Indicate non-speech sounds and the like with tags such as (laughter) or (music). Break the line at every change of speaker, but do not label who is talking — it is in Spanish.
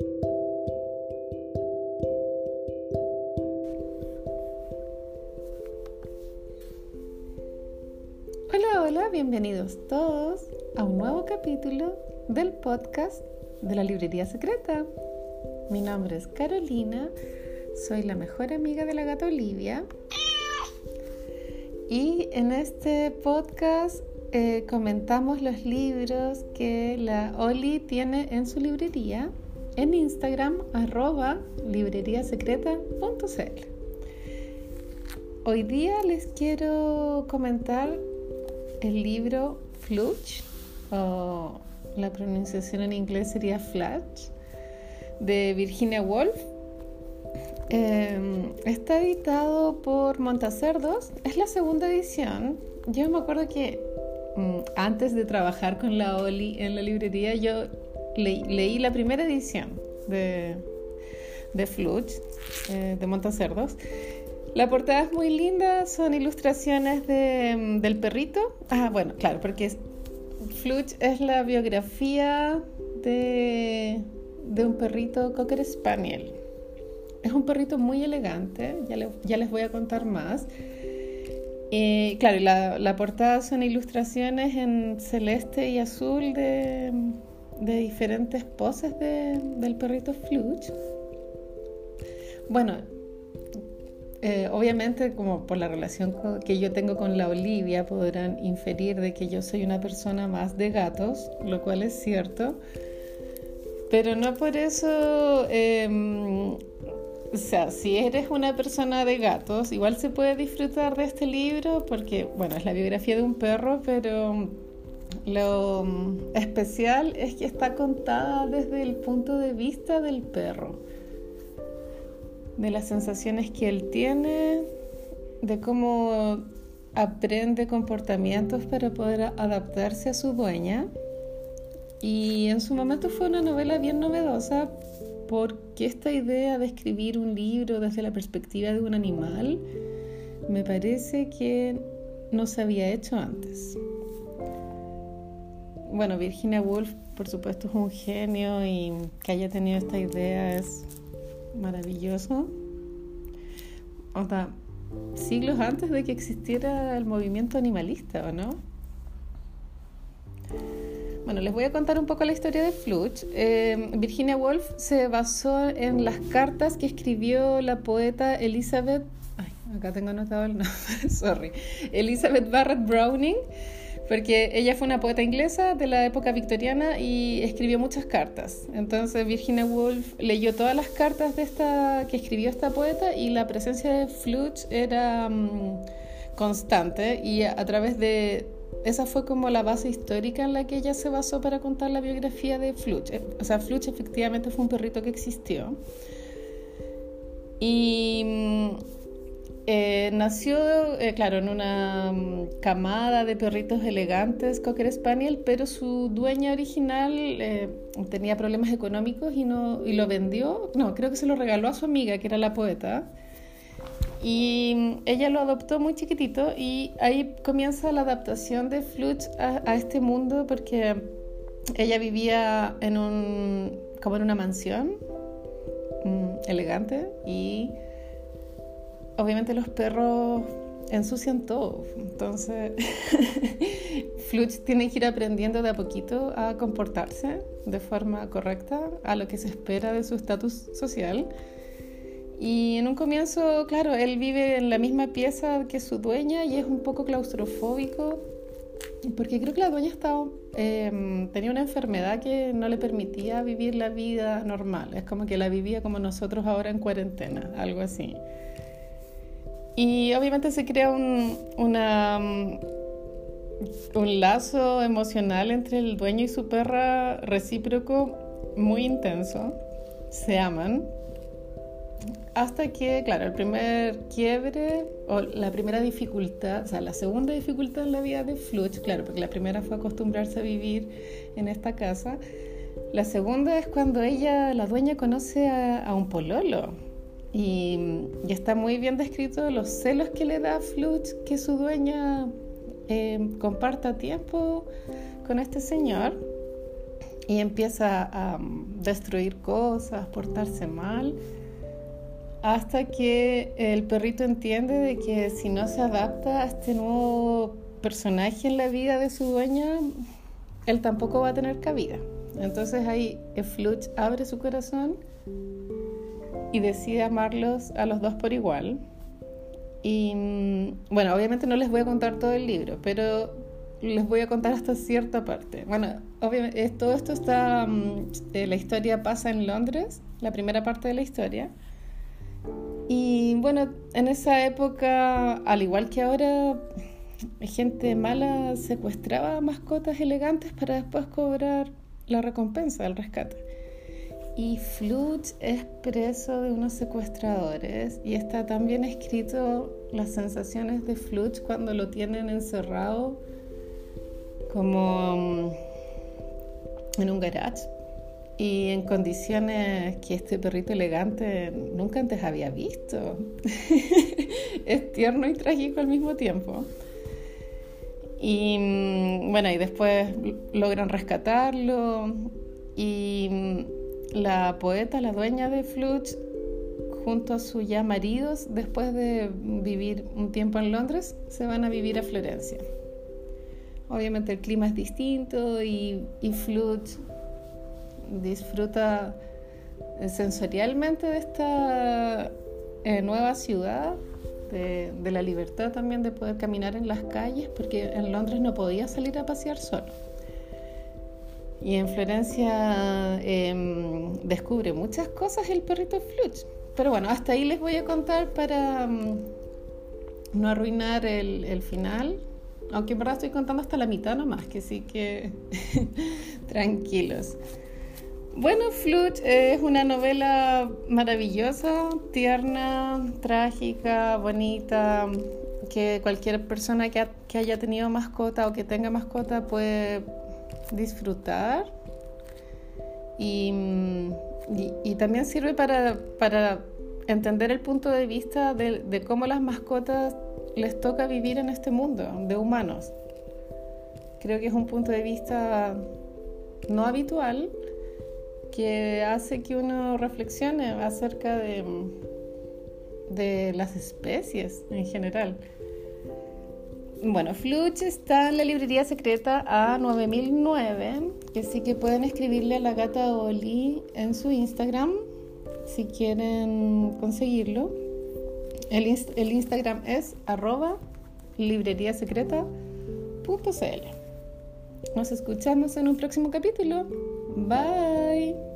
Hola, hola, bienvenidos todos a un nuevo capítulo del podcast de la Librería Secreta. Mi nombre es Carolina, soy la mejor amiga de la gata Olivia y en este podcast eh, comentamos los libros que la Oli tiene en su librería en Instagram arroba libreriasecreta.cl. Hoy día les quiero comentar el libro Fluch, o la pronunciación en inglés sería Flash, de Virginia Woolf. Em, está editado por Montacerdos, es la segunda edición. Yo me acuerdo que mm, antes de trabajar con la Oli en la librería, yo leí la primera edición de, de Fluch, eh, de Montacerdos. La portada es muy linda, son ilustraciones de, del perrito. Ah, bueno, claro, porque Fluch es la biografía de, de, un perrito Cocker Spaniel. Es un perrito muy elegante, ya, les voy a contar más. Y claro, la, la, portada son ilustraciones en celeste y azul de, de diferentes poses de, del perrito Fluch. Bueno, eh, obviamente, como por la relación que yo tengo con la Olivia, podrán inferir de que yo soy una persona más de gatos, lo cual es cierto. Pero no por eso, em, o sea, si eres una persona de gatos, igual se puede disfrutar de este libro porque, bueno, es la biografía de un perro, pero lo especial es que está contada desde el punto de vista del perro de las sensaciones que él tiene, de cómo aprende comportamientos para poder adaptarse a su dueña. Y en su momento fue una novela bien novedosa porque esta idea de escribir un libro desde la perspectiva de un animal me parece que no se había hecho antes. Bueno, Virginia Woolf, por supuesto, es un genio y que haya tenido esta idea es maravilloso. O sea, siglos antes de que existiera el movimiento animalista, ¿o no? Bueno, les voy a contar un poco la historia de Fluch. Eh, Virginia Woolf se basó en las cartas que escribió la poeta Elizabeth. Ay, acá tengo anotado el nombre, (laughs) sorry. Elizabeth Barrett Browning porque ella fue una poeta inglesa de la época victoriana y escribió muchas cartas. Entonces Virginia Woolf leyó todas las cartas de esta que escribió esta poeta y la presencia de Fluch era mm, constante y a, través de esa fue como la base histórica en la que ella se basó para contar la biografía de Fluch. Eh, o sea, Fluch efectivamente fue un perrito que existió. Y mm, nació, eh, claro, en una mm, camada de perritos elegantes, Cocker Spaniel, pero su dueña original eh, tenía problemas económicos y, no, y lo vendió, no, creo que se lo regaló a su amiga, que era la poeta. Y mm, ella lo adoptó muy chiquitito y ahí comienza la adaptación de Fluch a, a este mundo porque ella vivía en un, como en una mansión mm, elegante y obviamente los perros ensucian todo. Entonces, (laughs) Fluch tiene que ir aprendiendo de a poquito a comportarse de forma correcta a lo que se espera de su estatus social. Y en un comienzo, claro, él vive en la misma pieza que su dueña y es un poco claustrofóbico, porque creo que la dueña estaba, em, tenía una enfermedad que no le permitía vivir la vida normal. Es como que la vivía como nosotros ahora en cuarentena, algo así. Y obviamente se crea un, una, mm, un lazo emocional entre el dueño y su perra recíproco muy intenso. Se aman. Hasta que, claro, el primer quiebre o la primera dificultad, o sea, la segunda dificultad en la vida de Fluch, claro, porque la primera fue acostumbrarse a vivir en esta casa. La segunda es cuando ella, la dueña, conoce a, a un pololo y, está muy bien descrito los celos que le da a Fluch que su dueña eh, comparta tiempo con este señor. y empieza a mm, destruir cosas, portarse mal, hasta que el perrito entiende de que si no se adapta a este nuevo personaje en la vida de su dueña, él tampoco va a tener cabida. Entonces ahí Fluch abre su corazón y decide amarlos a los dos por igual. Y mm, bueno, obviamente no les voy a contar todo el libro, pero les voy a contar hasta cierta parte. Bueno, obviamente todo esto está, mm, eh, la historia pasa en Londres, la primera parte de la historia. Y bueno, en esa época, al igual que ahora, gente mala secuestraba mascotas elegantes para después cobrar la recompensa del rescate. Y Fluch es preso de unos secuestradores y está también escrito las sensaciones de Fluch cuando lo tienen encerrado como mm, en un garage y en condiciones que este perrito elegante nunca antes había visto. (laughs) es tierno y trágico al mismo tiempo. Y mm, bueno, y después logran rescatarlo y mm, la poeta, la dueña de Fluch, junto a sus ya maridos, después de vivir un tiempo en Londres, se van a vivir a Florencia. Obviamente el clima es distinto y, y Fluch disfruta eh, sensorialmente de esta eh, nueva ciudad, de, la libertad también de poder caminar en las calles, porque en Londres no podía salir a pasear solo. Y en Florencia em, descubre muchas cosas el perrito Fluch. Pero bueno, hasta ahí les voy a contar para mm, no arruinar el, final. Aunque en verdad estoy contando hasta la mitad nomás, que sí que (laughs) tranquilos. Bueno, Fluch es una novela maravillosa, tierna, trágica, bonita, que cualquier persona que, haya tenido mascota o que tenga mascota puede disfrutar. Y, y, también sirve para, para, entender el punto de vista de, de cómo las mascotas les toca vivir en este mundo de humanos. Creo que es un punto de vista no habitual que hace que uno reflexione acerca de, de las especies en general. Bueno, Fluch está en la librería secreta A9009, que sí que pueden escribirle a la gata Oli en su Instagram si quieren conseguirlo. El, el Instagram es arroba libreriasecreta.cl. Nos escuchamos en un próximo capítulo. Bye.